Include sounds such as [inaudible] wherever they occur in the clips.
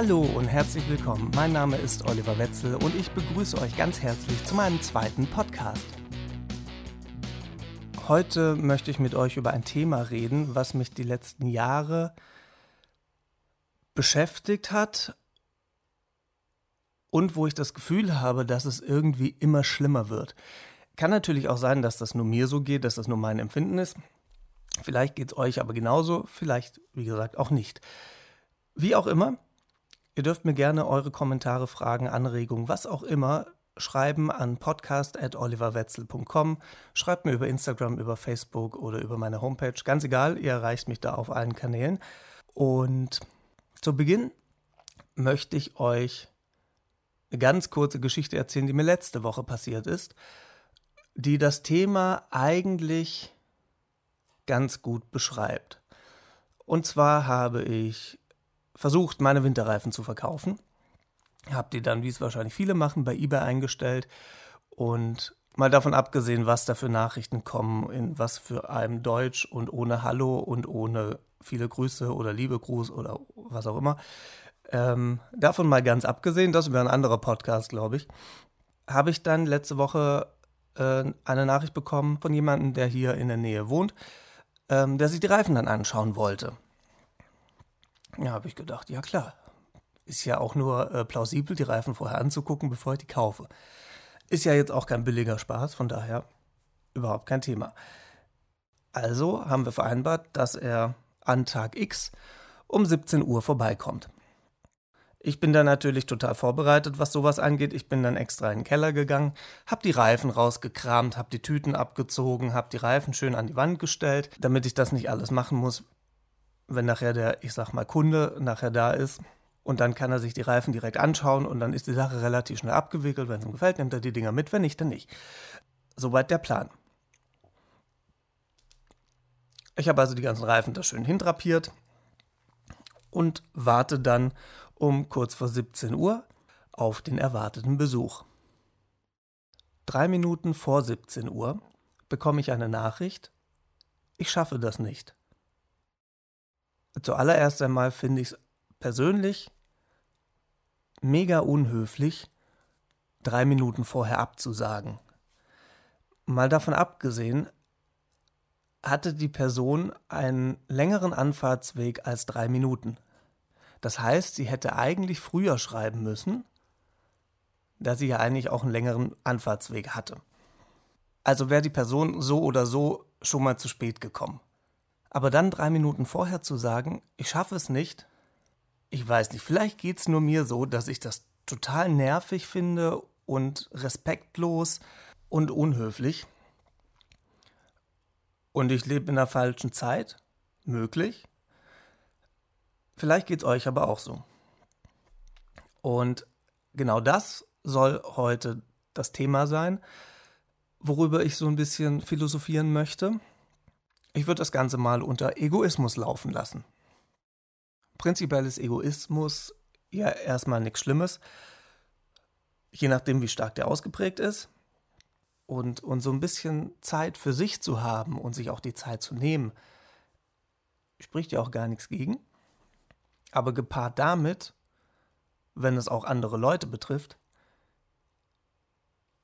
Hallo und herzlich willkommen. Mein Name ist Oliver Wetzel und ich begrüße euch ganz herzlich zu meinem zweiten Podcast. Heute möchte ich mit euch über ein Thema reden, was mich die letzten Jahre beschäftigt hat und wo ich das Gefühl habe, dass es irgendwie immer schlimmer wird. Kann natürlich auch sein, dass das nur mir so geht, dass das nur mein Empfinden ist. Vielleicht geht es euch aber genauso, vielleicht, wie gesagt, auch nicht. Wie auch immer, ihr dürft mir gerne eure Kommentare, Fragen, Anregungen, was auch immer schreiben an podcast.oliverwetzel.com. Schreibt mir über Instagram, über Facebook oder über meine Homepage. Ganz egal, ihr erreicht mich da auf allen Kanälen. Und zu Beginn möchte ich euch eine ganz kurze Geschichte erzählen, die mir letzte Woche passiert ist, die das Thema eigentlich ganz gut beschreibt. Und zwar habe ich versucht, meine Winterreifen zu verkaufen. Hab die dann, wie es wahrscheinlich viele machen, bei eBay eingestellt und mal davon abgesehen, was da für Nachrichten kommen, in was für einem Deutsch und ohne Hallo und ohne viele Grüße oder liebe Gruß oder was auch immer. Ähm, davon mal ganz abgesehen, das wäre ein anderer Podcast, glaube ich, habe ich dann letzte Woche äh, eine Nachricht bekommen von jemandem, der hier in der Nähe wohnt, ähm, der sich die Reifen dann anschauen wollte. Ja, habe ich gedacht, ja klar. Ist ja auch nur äh, plausibel, die Reifen vorher anzugucken, bevor ich die kaufe. Ist ja jetzt auch kein billiger Spaß, von daher überhaupt kein Thema. Also haben wir vereinbart, dass er an Tag X um 17 Uhr vorbeikommt. Ich bin dann natürlich total vorbereitet, was sowas angeht. Ich bin dann extra in den Keller gegangen, hab die Reifen rausgekramt, hab die Tüten abgezogen, hab die Reifen schön an die Wand gestellt, damit ich das nicht alles machen muss, wenn nachher der, ich sag mal, Kunde nachher da ist. Und dann kann er sich die Reifen direkt anschauen und dann ist die Sache relativ schnell abgewickelt. Wenn es ihm gefällt, nimmt er die Dinger mit, wenn nicht, dann nicht. Soweit der Plan. Ich habe also die ganzen Reifen da schön hindrapiert und warte dann um kurz vor 17 Uhr auf den erwarteten Besuch. Drei Minuten vor 17 Uhr bekomme ich eine Nachricht, ich schaffe das nicht. Zuallererst einmal finde ich es persönlich mega unhöflich, drei Minuten vorher abzusagen. Mal davon abgesehen, hatte die Person einen längeren Anfahrtsweg als drei Minuten. Das heißt, sie hätte eigentlich früher schreiben müssen, da sie ja eigentlich auch einen längeren Anfahrtsweg hatte. Also wäre die Person so oder so schon mal zu spät gekommen. Aber dann drei Minuten vorher zu sagen, ich schaffe es nicht, ich weiß nicht, vielleicht geht es nur mir so, dass ich das total nervig finde und respektlos und unhöflich. Und ich lebe in der falschen Zeit, möglich. Vielleicht geht es euch aber auch so. Und genau das soll heute das Thema sein, worüber ich so ein bisschen philosophieren möchte. Ich würde das Ganze mal unter Egoismus laufen lassen. Prinzipiell ist Egoismus ja erstmal nichts Schlimmes, je nachdem, wie stark der ausgeprägt ist. Und, und so ein bisschen Zeit für sich zu haben und sich auch die Zeit zu nehmen, spricht ja auch gar nichts gegen. Aber gepaart damit, wenn es auch andere Leute betrifft,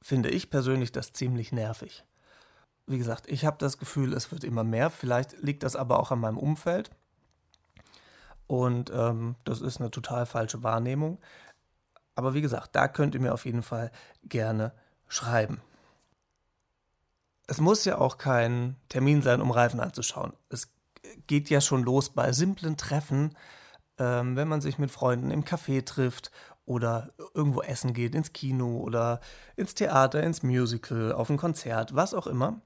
finde ich persönlich das ziemlich nervig. Wie gesagt, ich habe das Gefühl, es wird immer mehr. Vielleicht liegt das aber auch an meinem Umfeld. Und ähm, das ist eine total falsche Wahrnehmung. Aber wie gesagt, da könnt ihr mir auf jeden Fall gerne schreiben. Es muss ja auch kein Termin sein, um Reifen anzuschauen. Es geht ja schon los bei simplen Treffen, ähm, wenn man sich mit Freunden im Café trifft oder irgendwo essen geht, ins Kino oder ins Theater, ins Musical, auf ein Konzert, was auch immer.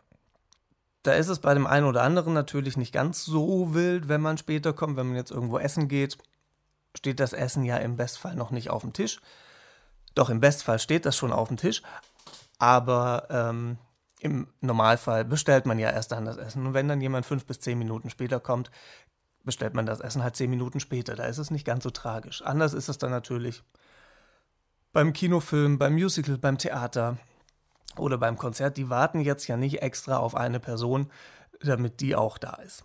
Da ist es bei dem einen oder anderen natürlich nicht ganz so wild, wenn man später kommt, wenn man jetzt irgendwo essen geht, steht das Essen ja im Bestfall noch nicht auf dem Tisch. Doch im Bestfall steht das schon auf dem Tisch, aber ähm, im Normalfall bestellt man ja erst dann das Essen. Und wenn dann jemand fünf bis zehn Minuten später kommt, bestellt man das Essen halt zehn Minuten später. Da ist es nicht ganz so tragisch. Anders ist es dann natürlich beim Kinofilm, beim Musical, beim Theater oder beim Konzert. Die warten jetzt ja nicht extra auf eine Person, damit die auch da ist.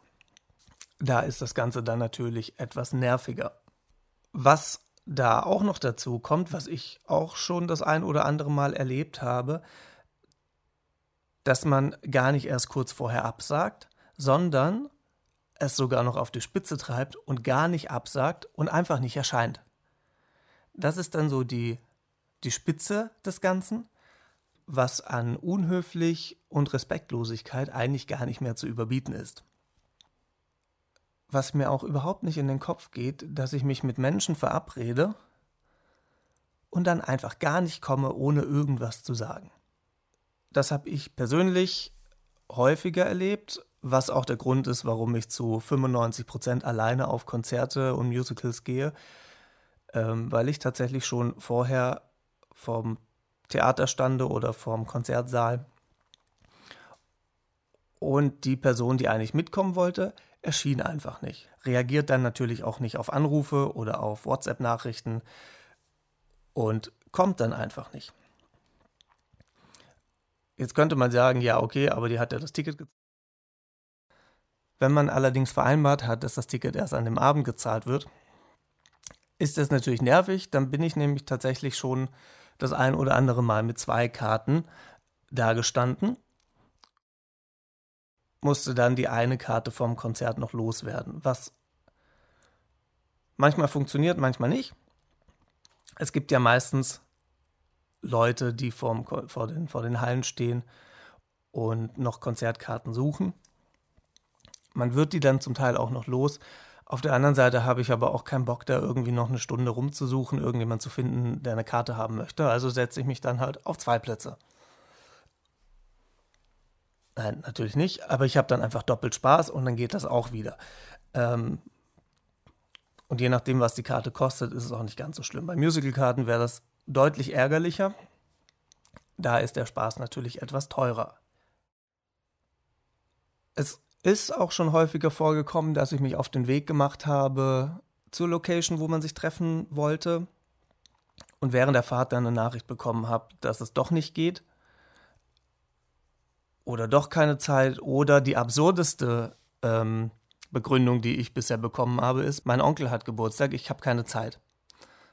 Da ist das Ganze dann natürlich etwas nerviger. Was da auch noch dazu kommt, was ich auch schon das ein oder andere Mal erlebt habe, dass man gar nicht erst kurz vorher absagt, sondern es sogar noch auf die Spitze treibt und gar nicht absagt und einfach nicht erscheint. Das ist dann so die, die Spitze des Ganzen, was an unhöflich und Respektlosigkeit eigentlich gar nicht mehr zu überbieten ist was mir auch überhaupt nicht in den Kopf geht, dass ich mich mit Menschen verabrede und dann einfach gar nicht komme, ohne irgendwas zu sagen. Das habe ich persönlich häufiger erlebt, was auch der Grund ist, warum ich zu 95 Prozent alleine auf Konzerte und Musicals gehe, ähm, weil ich tatsächlich schon vorher vom Theater stande oder vom Konzertsaal und die Person, die eigentlich mitkommen wollte, erschien einfach nicht. Reagiert dann natürlich auch nicht auf Anrufe oder auf WhatsApp-Nachrichten und kommt dann einfach nicht. Jetzt könnte man sagen, ja, okay, aber die hat ja das Ticket gezahlt. Wenn man allerdings vereinbart hat, dass das Ticket erst an dem Abend gezahlt wird, ist das natürlich nervig. Dann bin ich nämlich tatsächlich schon das ein oder andere Mal mit zwei Karten da gestanden musste dann die eine Karte vom Konzert noch loswerden, was manchmal funktioniert, manchmal nicht. Es gibt ja meistens Leute, die vorm, vor, den, vor den Hallen stehen und noch Konzertkarten suchen. Man wird die dann zum Teil auch noch los. Auf der anderen Seite habe ich aber auch keinen Bock, da irgendwie noch eine Stunde rumzusuchen, irgendjemand zu finden, der eine Karte haben möchte. Also setze ich mich dann halt auf zwei Plätze. Nein, natürlich nicht, aber ich habe dann einfach doppelt Spaß und dann geht das auch wieder. Ähm, und je nachdem, was die Karte kostet, ist es auch nicht ganz so schlimm. Bei Musical-Karten wäre das deutlich ärgerlicher. Da ist der Spaß natürlich etwas teurer. Es ist auch schon häufiger vorgekommen, dass ich mich auf den Weg gemacht habe zur Location, wo man sich treffen wollte und während der Fahrt dann eine Nachricht bekommen habe, dass es doch nicht geht oder doch keine Zeit oder die absurdeste ähm, Begründung, die ich bisher bekommen habe, ist, mein Onkel hat Geburtstag, ich habe keine Zeit.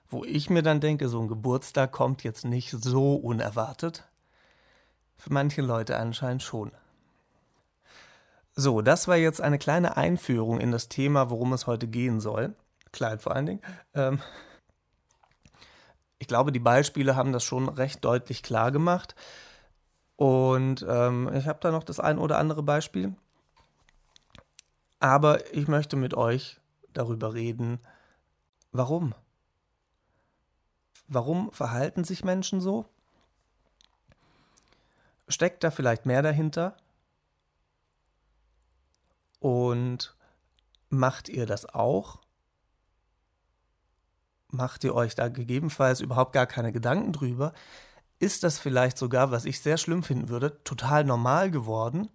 Wo ich mir dann denke, so ein Geburtstag kommt jetzt nicht so unerwartet. Für manche Leute anscheinend schon. So, das war jetzt eine kleine Einführung in das Thema, worum es heute gehen soll. Klein vor allen Dingen. Ähm ich glaube, die Beispiele haben das schon recht deutlich klar gemacht. Und ähm, ich habe da noch das ein oder andere Beispiel. Aber ich möchte mit euch darüber reden, warum. Warum verhalten sich Menschen so? Steckt da vielleicht mehr dahinter? Und macht ihr das auch? Macht ihr euch da gegebenenfalls überhaupt gar keine Gedanken drüber? ist das vielleicht sogar, was ich sehr schlimm finden würde, total normal geworden,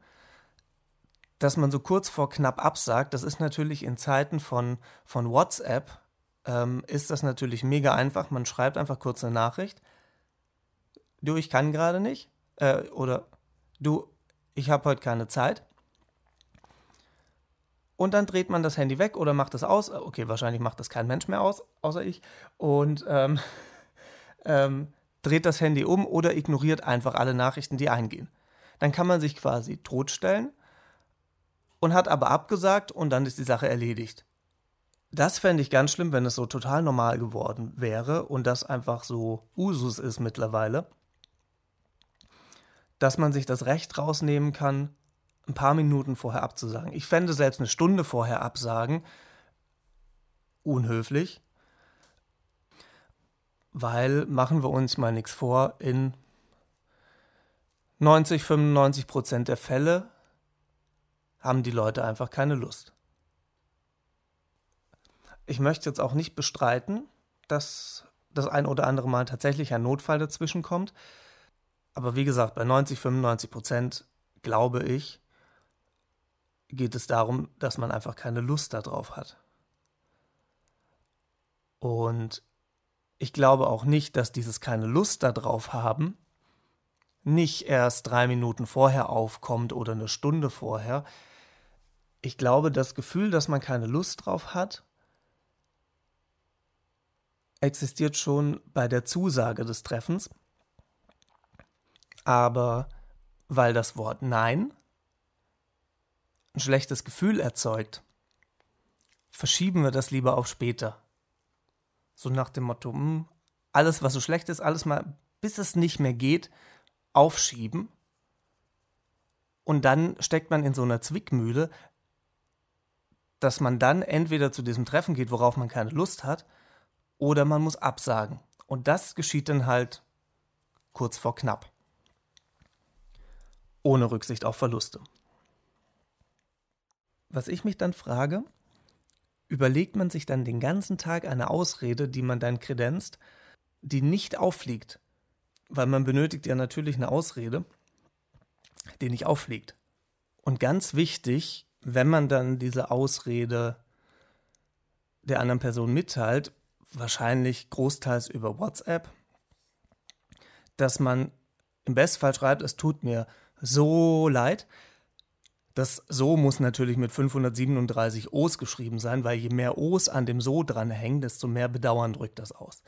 dass man so kurz vor knapp absagt. Das ist natürlich in Zeiten von, von WhatsApp, ähm, ist das natürlich mega einfach. Man schreibt einfach kurz eine Nachricht. Du, ich kann gerade nicht. Äh, oder du, ich habe heute keine Zeit. Und dann dreht man das Handy weg oder macht es aus. Okay, wahrscheinlich macht das kein Mensch mehr aus, außer ich. Und ähm, [laughs] ähm, dreht das Handy um oder ignoriert einfach alle Nachrichten, die eingehen. Dann kann man sich quasi totstellen und hat aber abgesagt und dann ist die Sache erledigt. Das fände ich ganz schlimm, wenn es so total normal geworden wäre und das einfach so Usus ist mittlerweile, dass man sich das Recht rausnehmen kann, ein paar Minuten vorher abzusagen. Ich fände selbst eine Stunde vorher absagen unhöflich, weil, machen wir uns mal nichts vor, in 90, 95 Prozent der Fälle haben die Leute einfach keine Lust. Ich möchte jetzt auch nicht bestreiten, dass das ein oder andere Mal tatsächlich ein Notfall dazwischen kommt. Aber wie gesagt, bei 90, 95 Prozent glaube ich, geht es darum, dass man einfach keine Lust darauf hat. Und ich glaube auch nicht, dass dieses keine Lust darauf haben nicht erst drei Minuten vorher aufkommt oder eine Stunde vorher. Ich glaube, das Gefühl, dass man keine Lust drauf hat, existiert schon bei der Zusage des Treffens, aber weil das Wort Nein ein schlechtes Gefühl erzeugt, verschieben wir das lieber auf später. So nach dem Motto, mh, hm, alles, was so schlecht ist, alles mal, bis es nicht mehr geht, aufschieben. Und dann steckt man in so einer Zwickmühle, dass man dann entweder zu diesem Treffen geht, worauf man keine Lust hat, oder man muss absagen. Und das geschieht dann halt kurz vor knapp. Ohne Rücksicht auf Verluste. Was ich mich dann frage, überlegt man sich dann den ganzen Tag eine Ausrede, die man dann kredenzt, die nicht auffliegt. Weil man benötigt ja natürlich eine Ausrede, die nicht auffliegt. Und ganz wichtig, wenn man dann diese Ausrede der anderen Person mitteilt, wahrscheinlich großteils über WhatsApp, dass man im Bestfall schreibt, es tut mir so leid, das So muss natürlich mit 537 O's geschrieben sein, weil je mehr O's an dem So dranhängen, desto mehr Bedauern drückt das aus.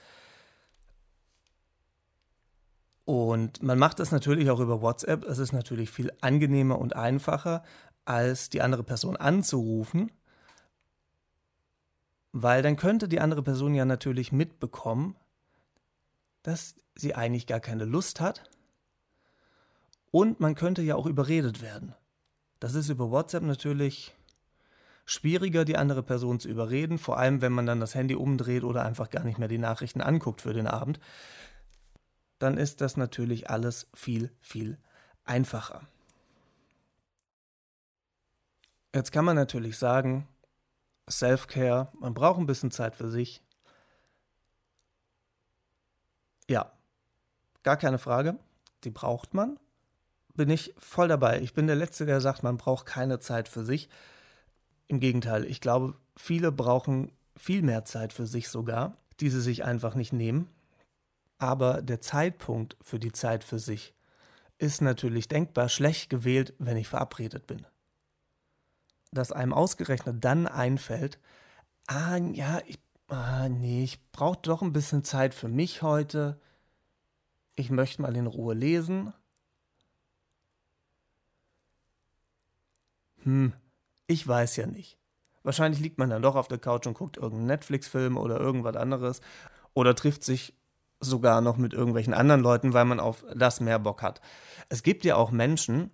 Und man macht das natürlich auch über WhatsApp. Es ist natürlich viel angenehmer und einfacher, als die andere Person anzurufen, weil dann könnte die andere Person ja natürlich mitbekommen, dass sie eigentlich gar keine Lust hat. Und man könnte ja auch überredet werden. Das ist über WhatsApp natürlich schwieriger, die andere Person zu überreden, vor allem wenn man dann das Handy umdreht oder einfach gar nicht mehr die Nachrichten anguckt für den Abend. Dann ist das natürlich alles viel, viel einfacher. Jetzt kann man natürlich sagen, Self-Care, man braucht ein bisschen Zeit für sich. Ja, gar keine Frage, die braucht man bin ich voll dabei. Ich bin der Letzte, der sagt, man braucht keine Zeit für sich. Im Gegenteil, ich glaube, viele brauchen viel mehr Zeit für sich sogar, die sie sich einfach nicht nehmen. Aber der Zeitpunkt für die Zeit für sich ist natürlich denkbar schlecht gewählt, wenn ich verabredet bin. Dass einem ausgerechnet dann einfällt, ah ja, ich, ah, nee, ich brauche doch ein bisschen Zeit für mich heute. Ich möchte mal in Ruhe lesen Hm, ich weiß ja nicht. Wahrscheinlich liegt man dann doch auf der Couch und guckt irgendeinen Netflix-Film oder irgendwas anderes oder trifft sich sogar noch mit irgendwelchen anderen Leuten, weil man auf das mehr Bock hat. Es gibt ja auch Menschen,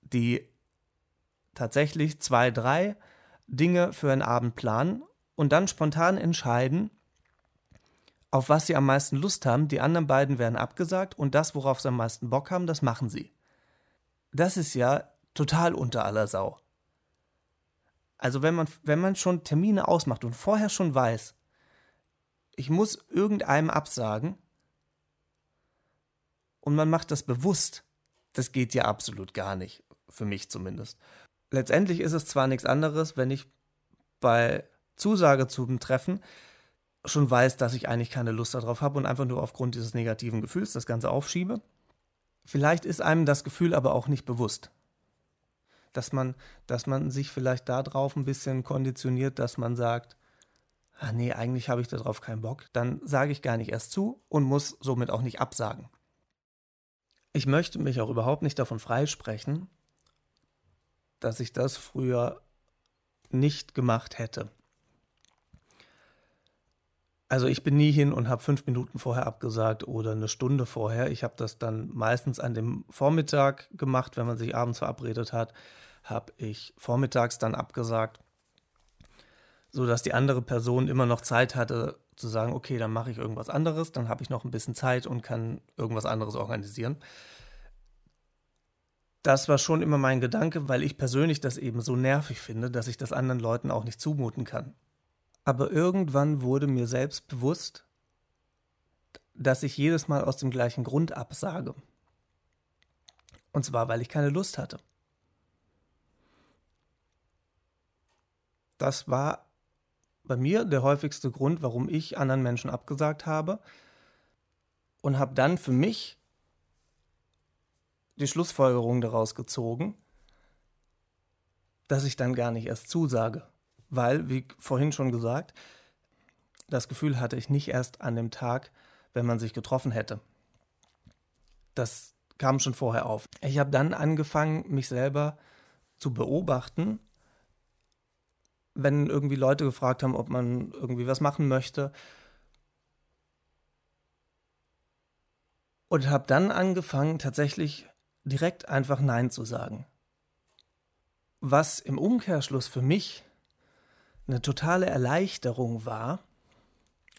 die tatsächlich zwei, drei Dinge für einen Abend planen und dann spontan entscheiden, auf was sie am meisten Lust haben. Die anderen beiden werden abgesagt und das, worauf sie am meisten Bock haben, das machen sie. Das ist ja total unter aller Sau. Also wenn man, wenn man schon Termine ausmacht und vorher schon weiß, ich muss irgendeinem absagen und man macht das bewusst, das geht ja absolut gar nicht, für mich zumindest. Letztendlich ist es zwar nichts anderes, wenn ich bei Zusage zum Treffen schon weiß, dass ich eigentlich keine Lust darauf habe und einfach nur aufgrund dieses negativen Gefühls das Ganze aufschiebe. Vielleicht ist einem das Gefühl aber auch nicht bewusst dass man, dass man sich vielleicht darauf ein bisschen konditioniert, dass man sagt, ah nee, eigentlich habe ich darauf keinen Bock, dann sage ich gar nicht erst zu und muss somit auch nicht absagen. Ich möchte mich auch überhaupt nicht davon freisprechen, dass ich das früher nicht gemacht hätte. Also ich bin nie hin und habe fünf Minuten vorher abgesagt oder eine Stunde vorher. Ich habe das dann meistens an dem Vormittag gemacht, wenn man sich abends verabredet hat, habe ich vormittags dann abgesagt, sodass die andere Person immer noch Zeit hatte zu sagen, okay, dann mache ich irgendwas anderes, dann habe ich noch ein bisschen Zeit und kann irgendwas anderes organisieren. Das war schon immer mein Gedanke, weil ich persönlich das eben so nervig finde, dass ich das anderen Leuten auch nicht zumuten kann. Aber irgendwann wurde mir selbst bewusst, dass ich jedes Mal aus dem gleichen Grund absage. Und zwar, weil ich keine Lust hatte. Das war bei mir der häufigste Grund, warum ich anderen Menschen abgesagt habe. Und habe dann für mich die Schlussfolgerung daraus gezogen, dass ich dann gar nicht erst zusage weil, wie vorhin schon gesagt, das Gefühl hatte ich nicht erst an dem Tag, wenn man sich getroffen hätte. Das kam schon vorher auf. Ich habe dann angefangen, mich selber zu beobachten, wenn irgendwie Leute gefragt haben, ob man irgendwie was machen möchte. Und habe dann angefangen, tatsächlich direkt einfach Nein zu sagen. Was im Umkehrschluss für mich eine totale Erleichterung war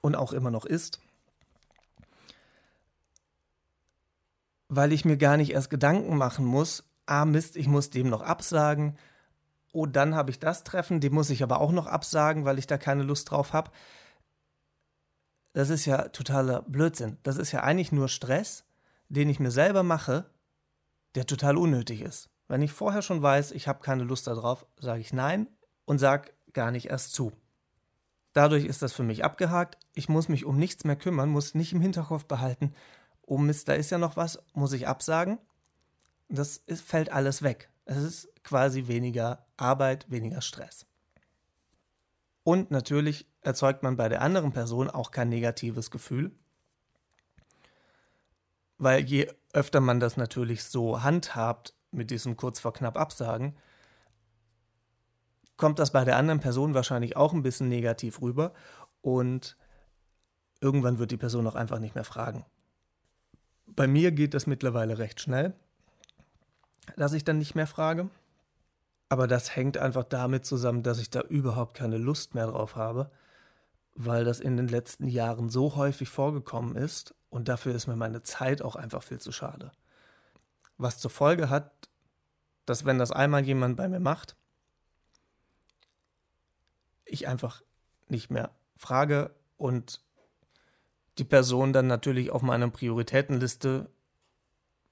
und auch immer noch ist, weil ich mir gar nicht erst Gedanken machen muss, ah Mist, ich muss dem noch absagen, oh, dann habe ich das Treffen, dem muss ich aber auch noch absagen, weil ich da keine Lust drauf habe. Das ist ja totaler Blödsinn. Das ist ja eigentlich nur Stress, den ich mir selber mache, der total unnötig ist. Wenn ich vorher schon weiß, ich habe keine Lust darauf, sage ich nein und sage gar nicht erst zu. Dadurch ist das für mich abgehakt. Ich muss mich um nichts mehr kümmern, muss nicht im Hinterkopf behalten, oh Mist, da ist ja noch was, muss ich absagen. Das ist, fällt alles weg. Es ist quasi weniger Arbeit, weniger Stress. Und natürlich erzeugt man bei der anderen Person auch kein negatives Gefühl, weil je öfter man das natürlich so handhabt mit diesem kurz vor knapp Absagen, kommt das bei der anderen Person wahrscheinlich auch ein bisschen negativ rüber und irgendwann wird die Person auch einfach nicht mehr fragen. Bei mir geht das mittlerweile recht schnell, dass ich dann nicht mehr frage. Aber das hängt einfach damit zusammen, dass ich da überhaupt keine Lust mehr drauf habe, weil das in den letzten Jahren so häufig vorgekommen ist und dafür ist mir meine Zeit auch einfach viel zu schade. Was zur Folge hat, dass wenn das einmal jemand bei mir macht, ich einfach nicht mehr frage und die Person dann natürlich auf meiner Prioritätenliste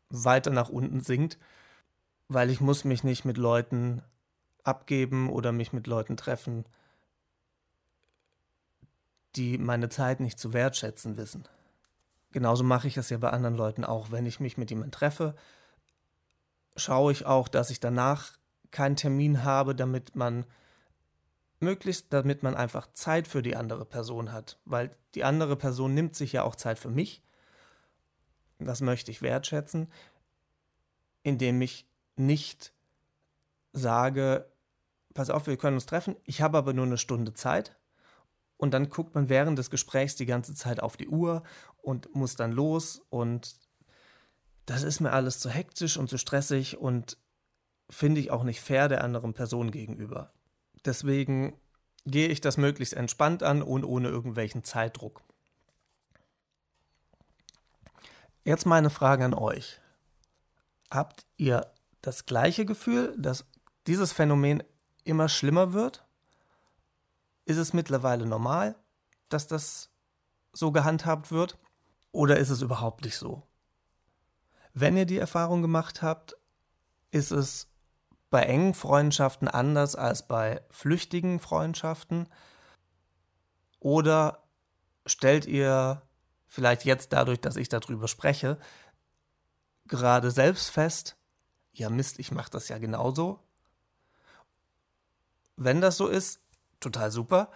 weiter nach unten sinkt, weil ich muss mich nicht mit Leuten abgeben oder mich mit Leuten treffen, die meine Zeit nicht zu wertschätzen wissen. Genauso mache ich es ja bei anderen Leuten auch. Wenn ich mich mit jemandem treffe, schaue ich auch, dass ich danach keinen Termin habe, damit man möglichst, damit man einfach Zeit für die andere Person hat, weil die andere Person nimmt sich ja auch Zeit für mich. Das möchte ich wertschätzen, indem ich nicht sage, pass auf, wir können uns treffen, ich habe aber nur eine Stunde Zeit. Und dann guckt man während des Gesprächs die ganze Zeit auf die Uhr und muss dann los. Und das ist mir alles zu hektisch und zu stressig und finde ich auch nicht fair der anderen Person gegenüber. Deswegen gehe ich das möglichst entspannt an und ohne irgendwelchen Zeitdruck. Jetzt meine Frage an euch. Habt ihr das gleiche Gefühl, dass dieses Phänomen immer schlimmer wird? Ist es mittlerweile normal, dass das so gehandhabt wird? Oder ist es überhaupt nicht so? Wenn ihr die Erfahrung gemacht habt, ist es bei engen Freundschaften anders als bei flüchtigen Freundschaften? Oder stellt ihr vielleicht jetzt dadurch, dass ich darüber spreche, gerade selbst fest, ja Mist, ich mache das ja genauso? Wenn das so ist, total super.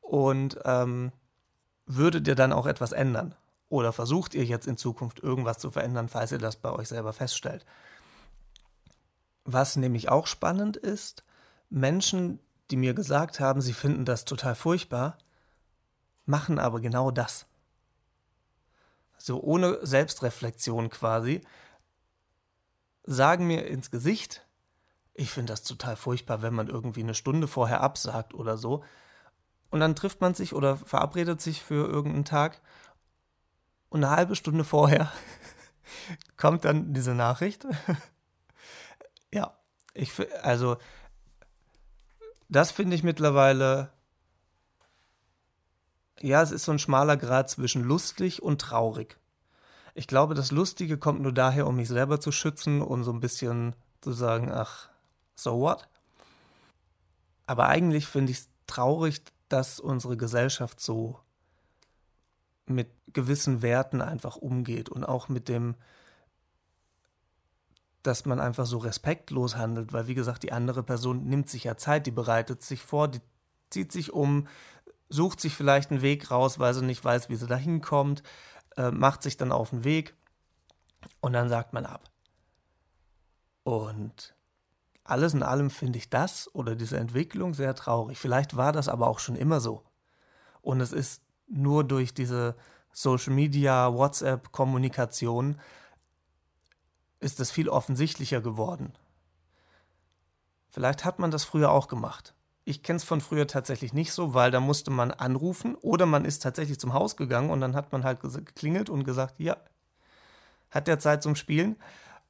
Und ähm, würdet ihr dann auch etwas ändern? Oder versucht ihr jetzt in Zukunft irgendwas zu verändern, falls ihr das bei euch selber feststellt? Was nämlich auch spannend ist, Menschen, die mir gesagt haben, sie finden das total furchtbar, machen aber genau das. So ohne Selbstreflexion quasi, sagen mir ins Gesicht, ich finde das total furchtbar, wenn man irgendwie eine Stunde vorher absagt oder so. Und dann trifft man sich oder verabredet sich für irgendeinen Tag und eine halbe Stunde vorher [laughs] kommt dann diese Nachricht. [laughs] Ja, ich also das finde ich mittlerweile ja, es ist so ein schmaler Grad zwischen lustig und traurig. Ich glaube, das Lustige kommt nur daher, um mich selber zu schützen und so ein bisschen zu sagen, ach, so what? Aber eigentlich finde ich es traurig, dass unsere Gesellschaft so mit gewissen Werten einfach umgeht und auch mit dem, dass man einfach so respektlos handelt, weil wie gesagt, die andere Person nimmt sich ja Zeit, die bereitet sich vor, die zieht sich um, sucht sich vielleicht einen Weg raus, weil sie nicht weiß, wie sie da hinkommt, äh, macht sich dann auf den Weg und dann sagt man ab. Und alles in allem finde ich das oder diese Entwicklung sehr traurig. Vielleicht war das aber auch schon immer so. Und es ist nur durch diese Social Media, WhatsApp-Kommunikation ist es viel offensichtlicher geworden. Vielleicht hat man das früher auch gemacht. Ich kenne es von früher tatsächlich nicht so, weil da musste man anrufen oder man ist tatsächlich zum Haus gegangen und dann hat man halt geklingelt und gesagt, ja, hat der Zeit zum Spielen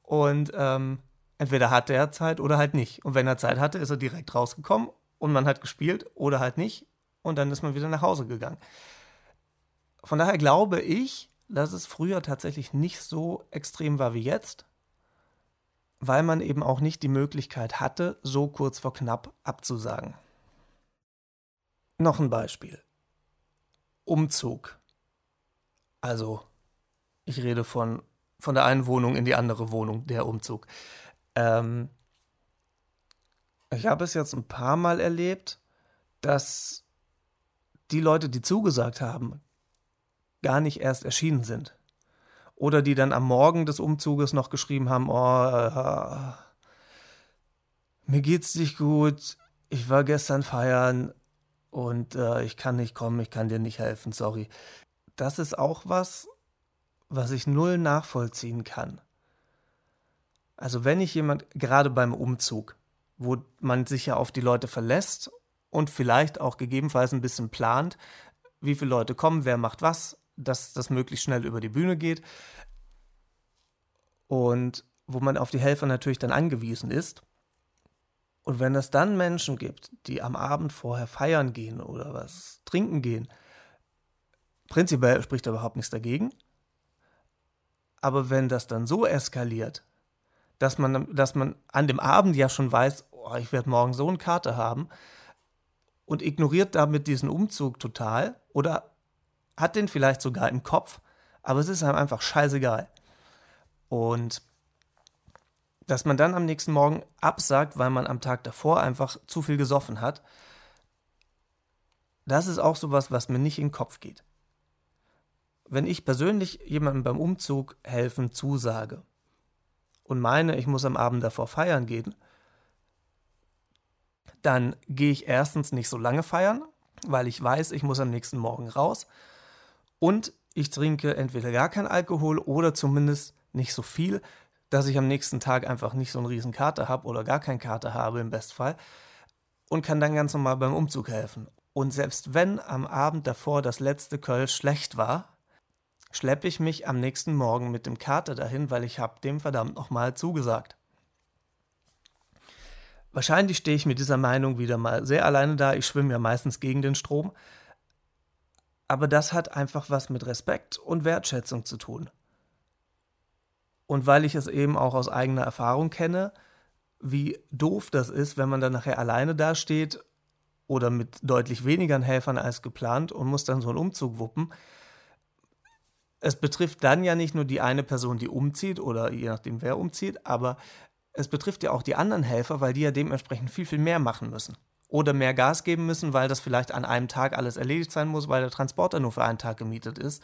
und ähm, entweder hatte er Zeit oder halt nicht. Und wenn er Zeit hatte, ist er direkt rausgekommen und man hat gespielt oder halt nicht und dann ist man wieder nach Hause gegangen. Von daher glaube ich, dass es früher tatsächlich nicht so extrem war wie jetzt weil man eben auch nicht die Möglichkeit hatte, so kurz vor knapp abzusagen. Noch ein Beispiel. Umzug. Also, ich rede von, von der einen Wohnung in die andere Wohnung, der Umzug. Ähm, ich habe es jetzt ein paar Mal erlebt, dass die Leute, die zugesagt haben, gar nicht erst erschienen sind. Oder die dann am Morgen des Umzuges noch geschrieben haben, oh, äh, mir geht's nicht gut, ich war gestern feiern und äh, ich kann nicht kommen, ich kann dir nicht helfen, sorry. Das ist auch was, was ich null nachvollziehen kann. Also wenn ich jemand, gerade beim Umzug, wo man sich ja auf die Leute verlässt und vielleicht auch gegebenenfalls ein bisschen plant, wie viele Leute kommen, wer macht was, dass das möglichst schnell über die Bühne geht. Und wo man auf die Helfer natürlich dann angewiesen ist. Und wenn es dann Menschen gibt, die am Abend vorher feiern gehen oder was trinken gehen, prinzipiell spricht da überhaupt nichts dagegen. Aber wenn das dann so eskaliert, dass man, dass man an dem Abend ja schon weiß, oh, ich werde morgen so eine Karte haben und ignoriert damit diesen Umzug total oder hat den vielleicht sogar im Kopf, aber es ist einem einfach scheißegal. Und dass man dann am nächsten Morgen absagt, weil man am Tag davor einfach zu viel gesoffen hat, das ist auch sowas, was mir nicht in den Kopf geht. Wenn ich persönlich jemandem beim Umzug helfen zusage und meine, ich muss am Abend davor feiern gehen, dann gehe ich erstens nicht so lange feiern, weil ich weiß, ich muss am nächsten Morgen raus und ich trinke entweder gar kein Alkohol oder zumindest nicht so viel, dass ich am nächsten Tag einfach nicht so einen riesen Kater habe oder gar keinen Kater habe im Bestfall und kann dann ganz normal beim Umzug helfen. Und selbst wenn am Abend davor das letzte Kölsch schlecht war, schleppe ich mich am nächsten Morgen mit dem Kater dahin, weil ich habe dem verdammt nochmal zugesagt. Wahrscheinlich stehe ich mit dieser Meinung wieder mal sehr alleine da. Ich schwimme ja meistens gegen den Strom. Aber das hat einfach was mit Respekt und Wertschätzung zu tun. Und weil ich es eben auch aus eigener Erfahrung kenne, wie doof das ist, wenn man dann nachher alleine dasteht oder mit deutlich weniger Helfern als geplant und muss dann so einen Umzug wuppen. Es betrifft dann ja nicht nur die eine Person, die umzieht oder je nachdem wer umzieht, aber es betrifft ja auch die anderen Helfer, weil die ja dementsprechend viel, viel mehr machen müssen oder mehr Gas geben müssen, weil das vielleicht an einem Tag alles erledigt sein muss, weil der Transporter nur für einen Tag gemietet ist,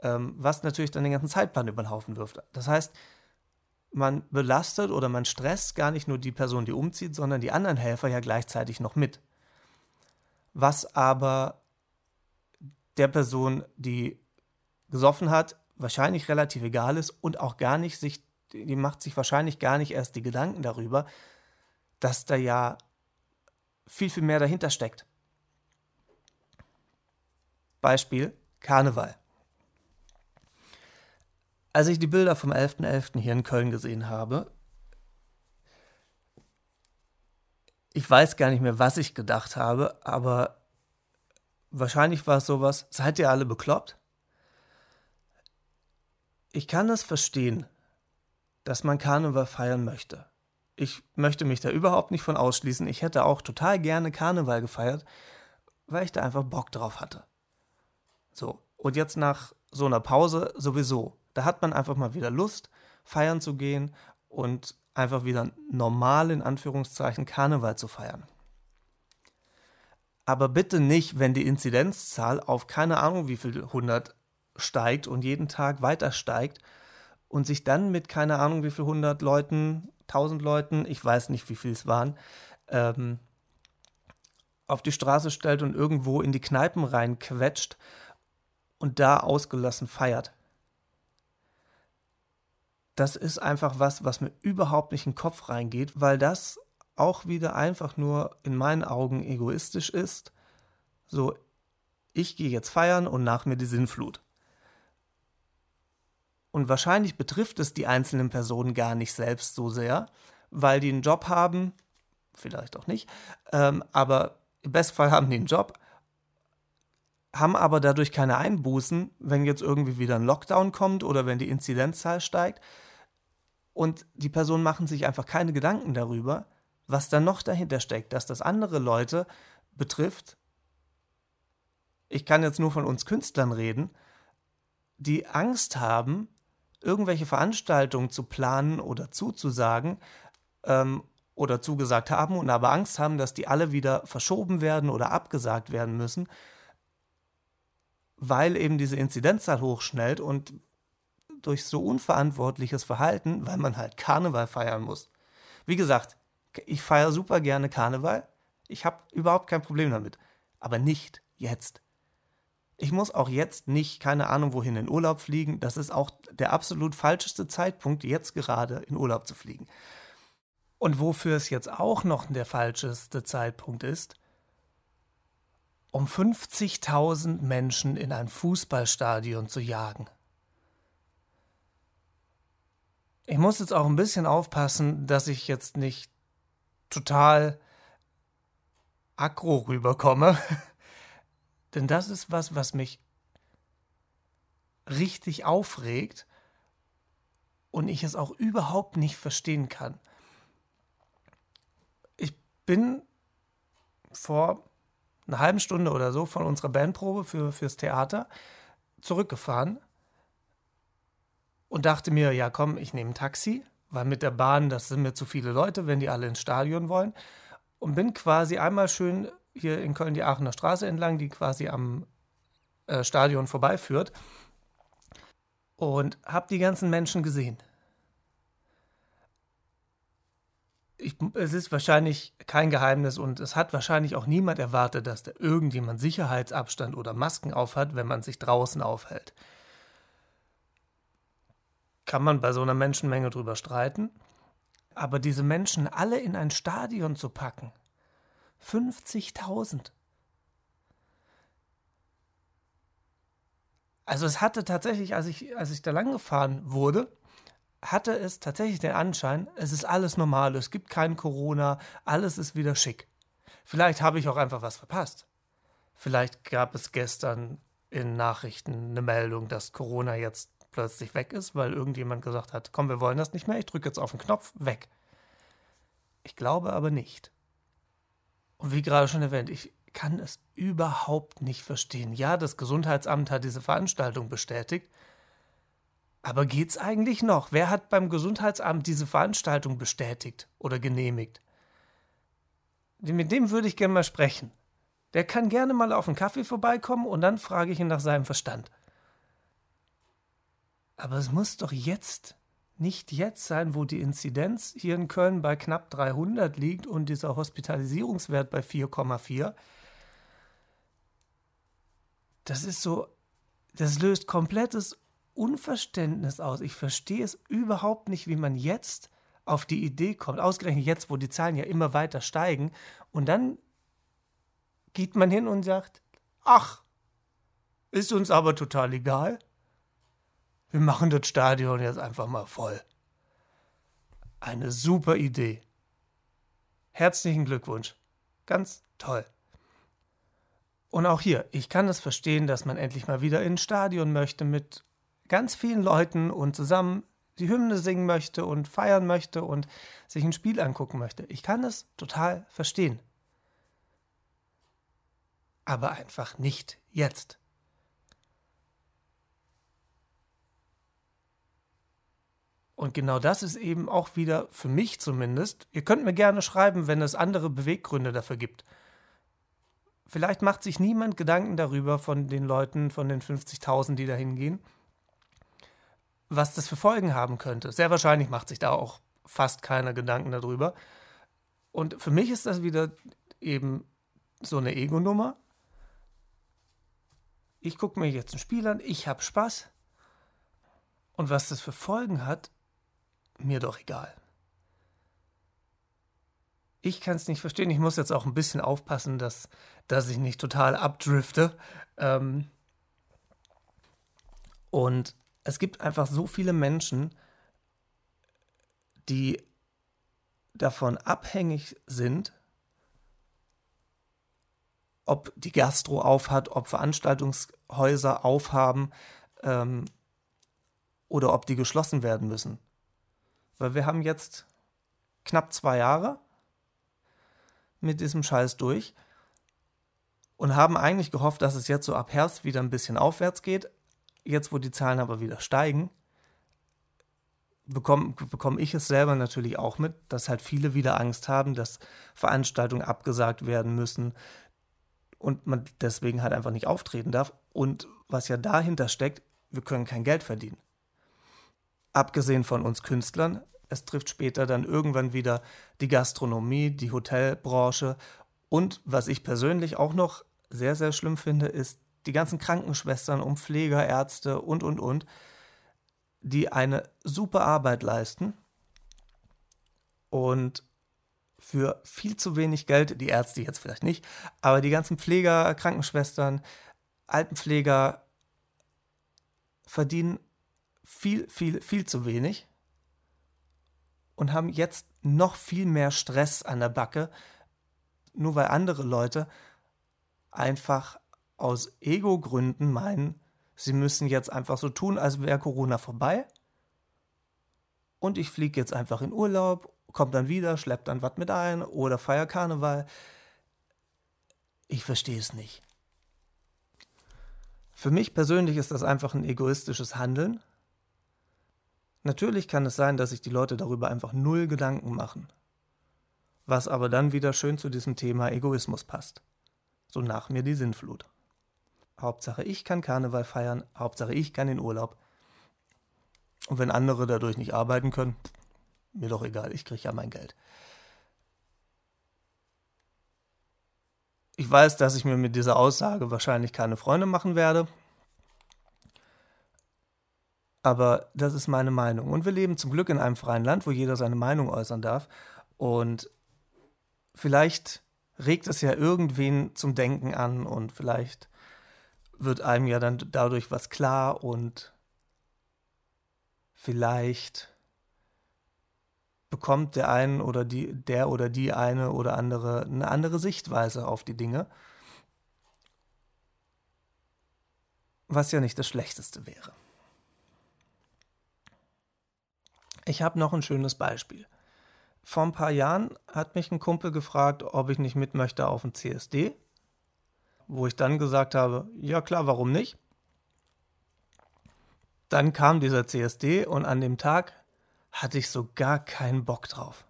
ähm, was natürlich dann den ganzen Zeitplan über den Haufen wirft. Das heißt, man belastet oder man stresst gar nicht nur die Person, die umzieht, sondern die anderen Helfer ja gleichzeitig noch mit. Was aber der Person, die gesoffen hat, wahrscheinlich relativ egal ist und auch gar nicht sich, die macht sich wahrscheinlich gar nicht erst die Gedanken darüber, dass da ja viel, viel mehr dahinter steckt. Beispiel Karneval. Als ich die Bilder vom 11.11. .11. hier in Köln gesehen habe, ich weiß gar nicht mehr, was ich gedacht habe, aber wahrscheinlich war es sowas, seid ihr alle bekloppt? Ich kann es verstehen, dass man Karneval feiern möchte. Ich möchte mich da überhaupt nicht von ausschließen. Ich hätte auch total gerne Karneval gefeiert, weil ich da einfach Bock drauf hatte. So, und jetzt nach so einer Pause sowieso. Da hat man einfach mal wieder Lust, feiern zu gehen und einfach wieder normal in Anführungszeichen Karneval zu feiern. Aber bitte nicht, wenn die Inzidenzzahl auf keine Ahnung wie viel 100 steigt und jeden Tag weiter steigt und sich dann mit keine Ahnung wie viel 100 Leuten, 1000 Leuten, ich weiß nicht wie viel es waren, ähm, auf die Straße stellt und irgendwo in die Kneipen reinquetscht und da ausgelassen feiert. Das ist einfach was, was mir überhaupt nicht in den Kopf reingeht, weil das auch wieder einfach nur in meinen Augen egoistisch ist. So, ich gehe jetzt feiern und nach mir die Sinnflut. Und wahrscheinlich betrifft es die einzelnen Personen gar nicht selbst so sehr, weil die einen Job haben, vielleicht auch nicht, ähm, aber im Bestfall haben die einen Job, haben aber dadurch keine Einbußen, wenn jetzt irgendwie wieder ein Lockdown kommt oder wenn die Inzidenzzahl steigt. Und die Personen machen sich einfach keine Gedanken darüber, was da noch dahinter steckt, dass das andere Leute betrifft. Ich kann jetzt nur von uns Künstlern reden, die Angst haben, irgendwelche Veranstaltungen zu planen oder zuzusagen ähm, oder zugesagt haben und aber Angst haben, dass die alle wieder verschoben werden oder abgesagt werden müssen, weil eben diese Inzidenzzahl hochschnellt und durch so unverantwortliches Verhalten, weil man halt Karneval feiern muss. Wie gesagt, ich feiere super gerne Karneval. Ich habe überhaupt kein Problem damit. Aber nicht jetzt. Ich muss auch jetzt nicht, keine Ahnung, wohin in Urlaub fliegen. Das ist auch der absolut falscheste Zeitpunkt, jetzt gerade in Urlaub zu fliegen. Und wofür es jetzt auch noch der falscheste Zeitpunkt ist, um 50.000 Menschen in ein Fußballstadion zu jagen. Ich muss jetzt auch ein bisschen aufpassen, dass ich jetzt nicht total aggro rüberkomme. [laughs] Denn das ist was, was mich richtig aufregt und ich es auch überhaupt nicht verstehen kann. Ich bin vor einer halben Stunde oder so von unserer Bandprobe für, fürs Theater zurückgefahren und dachte mir, ja komm, ich nehme ein Taxi, weil mit der Bahn, das sind mir zu viele Leute, wenn die alle ins Stadion wollen. Und bin quasi einmal schön hier in Köln die Aachener Straße entlang, die quasi am äh, Stadion vorbeiführt. Und habe die ganzen Menschen gesehen. Ich, es ist wahrscheinlich kein Geheimnis und es hat wahrscheinlich auch niemand erwartet, dass da irgendjemand Sicherheitsabstand oder Masken aufhat, wenn man sich draußen aufhält. Kann man bei so einer Menschenmenge drüber streiten. Aber diese Menschen alle in ein Stadion zu packen, 50.000. Also es hatte tatsächlich, als ich, als ich da lang gefahren wurde, hatte es tatsächlich den Anschein, es ist alles normal, es gibt kein Corona, alles ist wieder schick. Vielleicht habe ich auch einfach was verpasst. Vielleicht gab es gestern in Nachrichten eine Meldung, dass Corona jetzt plötzlich weg ist, weil irgendjemand gesagt hat, komm, wir wollen das nicht mehr, ich drücke jetzt auf den Knopf, weg. Ich glaube aber nicht. Und wie gerade schon erwähnt, ich kann es überhaupt nicht verstehen. Ja, das Gesundheitsamt hat diese Veranstaltung bestätigt. Aber geht's eigentlich noch? Wer hat beim Gesundheitsamt diese Veranstaltung bestätigt oder genehmigt? Mit dem würde ich gerne mal sprechen. Der kann gerne mal auf einen Kaffee vorbeikommen und dann frage ich ihn nach seinem Verstand. Aber es muss doch jetzt nicht jetzt sein, wo die Inzidenz hier in Köln bei knapp 300 liegt und dieser Hospitalisierungswert bei 4,4. Das ist so, das löst komplettes Unverständnis aus. Ich verstehe es überhaupt nicht, wie man jetzt auf die Idee kommt, ausgerechnet jetzt, wo die Zahlen ja immer weiter steigen, und dann geht man hin und sagt, ach, ist uns aber total egal wir machen das Stadion jetzt einfach mal voll. Eine super Idee. Herzlichen Glückwunsch. Ganz toll. Und auch hier, ich kann es verstehen, dass man endlich mal wieder ins Stadion möchte mit ganz vielen Leuten und zusammen die Hymne singen möchte und feiern möchte und sich ein Spiel angucken möchte. Ich kann es total verstehen. Aber einfach nicht jetzt. Und genau das ist eben auch wieder für mich zumindest. Ihr könnt mir gerne schreiben, wenn es andere Beweggründe dafür gibt. vielleicht macht sich niemand Gedanken darüber von den Leuten, von den 50.000, die da hingehen, was das für Folgen haben könnte. Sehr wahrscheinlich macht sich da auch fast keiner Gedanken darüber. Und für mich ist das wieder eben so eine Ego-Nummer. Ich gucke mir jetzt ein Spiel an, ich habe Spaß. Und was das für Folgen hat, mir doch egal. Ich kann es nicht verstehen. Ich muss jetzt auch ein bisschen aufpassen, dass, dass ich nicht total abdrifte. Ähm und es gibt einfach so viele Menschen, die davon abhängig sind, ob die Gastro aufhat, ob Veranstaltungshäuser aufhaben ähm, oder ob die geschlossen werden müssen. Weil wir haben jetzt knapp zwei Jahre mit diesem Scheiß durch und haben eigentlich gehofft, dass es jetzt so ab Herbst wieder ein bisschen aufwärts geht. Jetzt, wo die Zahlen aber wieder steigen, bekomme bekomm ich es selber natürlich auch mit, dass halt viele wieder Angst haben, dass Veranstaltungen abgesagt werden müssen und man deswegen halt einfach nicht auftreten darf. Und was ja dahinter steckt, wir können kein Geld verdienen. Abgesehen von uns Künstlern, es trifft später dann irgendwann wieder die Gastronomie, die Hotelbranche und was ich persönlich auch noch sehr, sehr schlimm finde, ist die ganzen Krankenschwestern und Pfleger, Ärzte und, und, und, die eine super Arbeit leisten und für viel zu wenig Geld, die Ärzte jetzt vielleicht nicht, aber die ganzen Pfleger, Krankenschwestern, Altenpfleger verdienen viel, viel, viel zu wenig und haben jetzt noch viel mehr Stress an der Backe, nur weil andere Leute einfach aus Ego-Gründen meinen, sie müssen jetzt einfach so tun, als wäre Corona vorbei. Und ich fliege jetzt einfach in Urlaub, komme dann wieder, schlepp dann was mit ein oder feier Karneval. Ich verstehe es nicht. Für mich persönlich ist das einfach ein egoistisches Handeln. Natürlich kann es sein, dass sich die Leute darüber einfach null Gedanken machen. Was aber dann wieder schön zu diesem Thema Egoismus passt. So nach mir die Sinnflut. Hauptsache ich kann Karneval feiern, Hauptsache ich kann in Urlaub. Und wenn andere dadurch nicht arbeiten können, mir doch egal, ich kriege ja mein Geld. Ich weiß, dass ich mir mit dieser Aussage wahrscheinlich keine Freunde machen werde. Aber das ist meine Meinung. Und wir leben zum Glück in einem freien Land, wo jeder seine Meinung äußern darf. Und vielleicht regt es ja irgendwen zum Denken an und vielleicht wird einem ja dann dadurch was klar und vielleicht bekommt der einen oder die der oder die eine oder andere eine andere Sichtweise auf die Dinge. Was ja nicht das schlechteste wäre. Ich habe noch ein schönes Beispiel. Vor ein paar Jahren hat mich ein Kumpel gefragt, ob ich nicht mit möchte auf ein CSD wo ich dann gesagt habe, ja klar, warum nicht? Dann kam dieser CSD und an dem Tag hatte ich so gar keinen Bock drauf.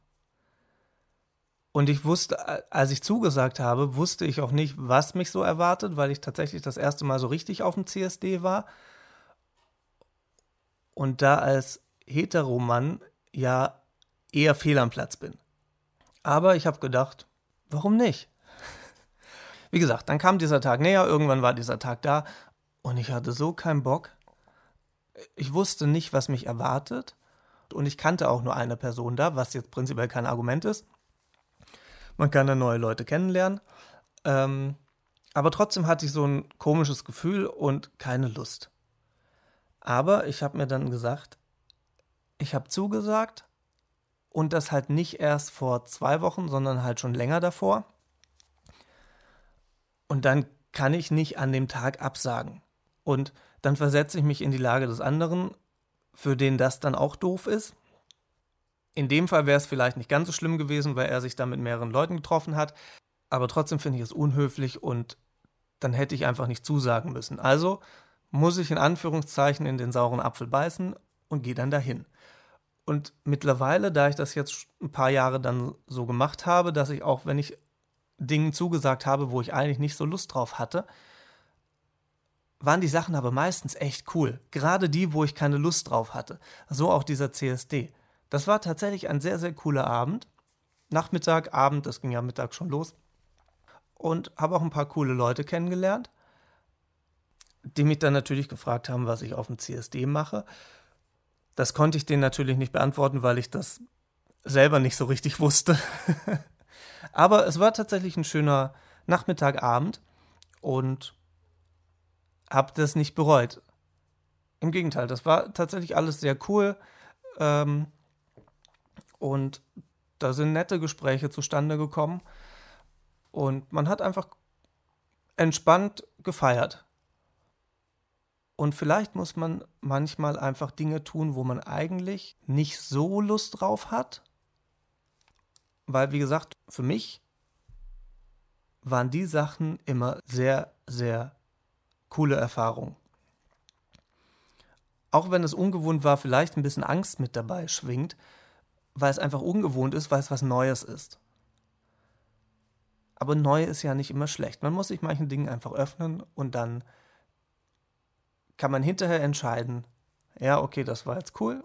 Und ich wusste, als ich zugesagt habe, wusste ich auch nicht, was mich so erwartet, weil ich tatsächlich das erste Mal so richtig auf dem CSD war. Und da als Heteromann ja eher fehl am Platz bin. Aber ich habe gedacht, warum nicht? [laughs] Wie gesagt, dann kam dieser Tag näher, irgendwann war dieser Tag da und ich hatte so keinen Bock. Ich wusste nicht, was mich erwartet und ich kannte auch nur eine Person da, was jetzt prinzipiell kein Argument ist. Man kann dann neue Leute kennenlernen. Ähm, aber trotzdem hatte ich so ein komisches Gefühl und keine Lust. Aber ich habe mir dann gesagt, ich habe zugesagt und das halt nicht erst vor zwei Wochen, sondern halt schon länger davor. Und dann kann ich nicht an dem Tag absagen. Und dann versetze ich mich in die Lage des anderen, für den das dann auch doof ist. In dem Fall wäre es vielleicht nicht ganz so schlimm gewesen, weil er sich da mit mehreren Leuten getroffen hat. Aber trotzdem finde ich es unhöflich und dann hätte ich einfach nicht zusagen müssen. Also muss ich in Anführungszeichen in den sauren Apfel beißen und gehe dann dahin. Und mittlerweile, da ich das jetzt ein paar Jahre dann so gemacht habe, dass ich auch, wenn ich Dingen zugesagt habe, wo ich eigentlich nicht so Lust drauf hatte, waren die Sachen aber meistens echt cool. Gerade die, wo ich keine Lust drauf hatte. So auch dieser CSD. Das war tatsächlich ein sehr, sehr cooler Abend. Nachmittag, Abend, das ging ja Mittag schon los. Und habe auch ein paar coole Leute kennengelernt, die mich dann natürlich gefragt haben, was ich auf dem CSD mache. Das konnte ich denen natürlich nicht beantworten, weil ich das selber nicht so richtig [laughs] wusste. Aber es war tatsächlich ein schöner Nachmittagabend und habe das nicht bereut. Im Gegenteil, das war tatsächlich alles sehr cool. Ähm, und da sind nette Gespräche zustande gekommen. Und man hat einfach entspannt gefeiert. Und vielleicht muss man manchmal einfach Dinge tun, wo man eigentlich nicht so Lust drauf hat. Weil, wie gesagt, für mich waren die Sachen immer sehr, sehr coole Erfahrungen. Auch wenn es ungewohnt war, vielleicht ein bisschen Angst mit dabei schwingt, weil es einfach ungewohnt ist, weil es was Neues ist. Aber neu ist ja nicht immer schlecht. Man muss sich manchen Dingen einfach öffnen und dann kann man hinterher entscheiden, ja, okay, das war jetzt cool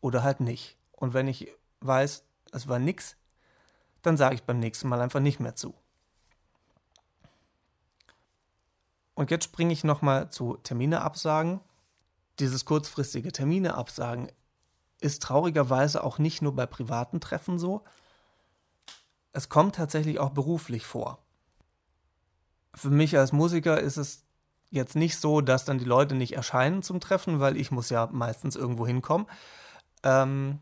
oder halt nicht. Und wenn ich weiß, es war nix, dann sage ich beim nächsten Mal einfach nicht mehr zu. Und jetzt springe ich nochmal zu Termine absagen. Dieses kurzfristige Termine absagen ist traurigerweise auch nicht nur bei privaten Treffen so. Es kommt tatsächlich auch beruflich vor. Für mich als Musiker ist es jetzt nicht so, dass dann die Leute nicht erscheinen zum Treffen, weil ich muss ja meistens irgendwo hinkommen. Ähm,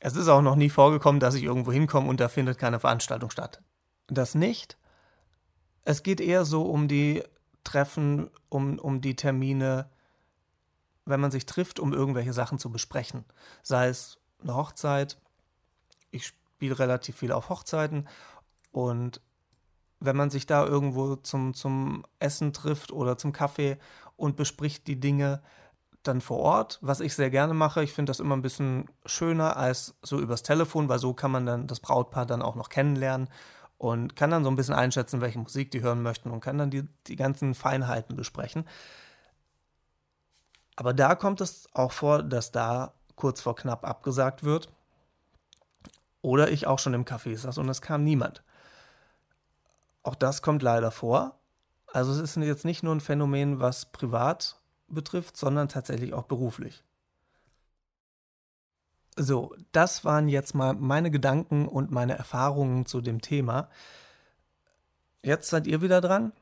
es ist auch noch nie vorgekommen, dass ich irgendwo hinkomme und da findet keine Veranstaltung statt. Das nicht. Es geht eher so um die Treffen, um, um die Termine, wenn man sich trifft, um irgendwelche Sachen zu besprechen. Sei es eine Hochzeit. Ich spiele relativ viel auf Hochzeiten und wenn man sich da irgendwo zum, zum Essen trifft oder zum Kaffee und bespricht die Dinge dann vor Ort, was ich sehr gerne mache. Ich finde das immer ein bisschen schöner als so übers Telefon, weil so kann man dann das Brautpaar dann auch noch kennenlernen und kann dann so ein bisschen einschätzen, welche Musik die hören möchten und kann dann die, die ganzen Feinheiten besprechen. Aber da kommt es auch vor, dass da kurz vor knapp abgesagt wird. Oder ich auch schon im Café saß und es kam niemand. Auch das kommt leider vor. Also es ist jetzt nicht nur ein Phänomen, was privat betrifft, sondern tatsächlich auch beruflich. So, das waren jetzt mal meine Gedanken und meine Erfahrungen zu dem Thema. Jetzt seid ihr wieder dran.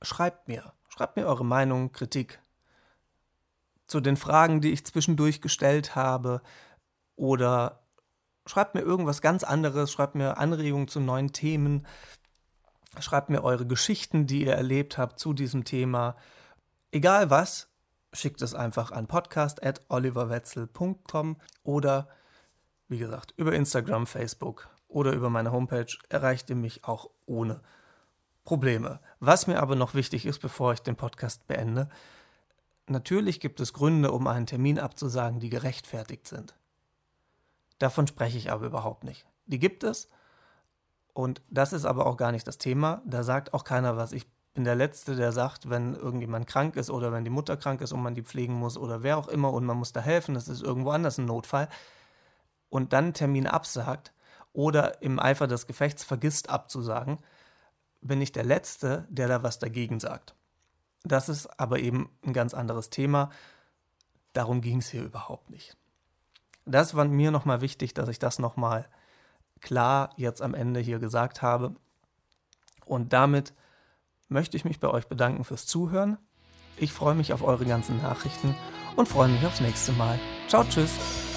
Schreibt mir, schreibt mir eure Meinung, Kritik zu den Fragen, die ich zwischendurch gestellt habe oder schreibt mir irgendwas ganz anderes, schreibt mir Anregungen zu neuen Themen, Schreibt mir eure Geschichten, die ihr erlebt habt zu diesem Thema. Egal was, schickt es einfach an podcast.oliverwetzel.com oder wie gesagt über Instagram, Facebook oder über meine Homepage erreicht ihr mich auch ohne Probleme. Was mir aber noch wichtig ist, bevor ich den Podcast beende, natürlich gibt es Gründe, um einen Termin abzusagen, die gerechtfertigt sind. Davon spreche ich aber überhaupt nicht. Die gibt es und das ist aber auch gar nicht das Thema. Da sagt auch keiner was. Ich bin der Letzte, der sagt, wenn irgendjemand krank ist oder wenn die Mutter krank ist und man die pflegen muss oder wer auch immer und man muss da helfen, das ist irgendwo anders ein Notfall, und dann Termin absagt oder im Eifer des Gefechts vergisst abzusagen, bin ich der Letzte, der da was dagegen sagt. Das ist aber eben ein ganz anderes Thema. Darum ging es hier überhaupt nicht. Das war mir nochmal wichtig, dass ich das nochmal klar jetzt am Ende hier gesagt habe. Und damit möchte ich mich bei euch bedanken fürs Zuhören. Ich freue mich auf eure ganzen Nachrichten und freue mich aufs nächste Mal. Ciao, tschüss.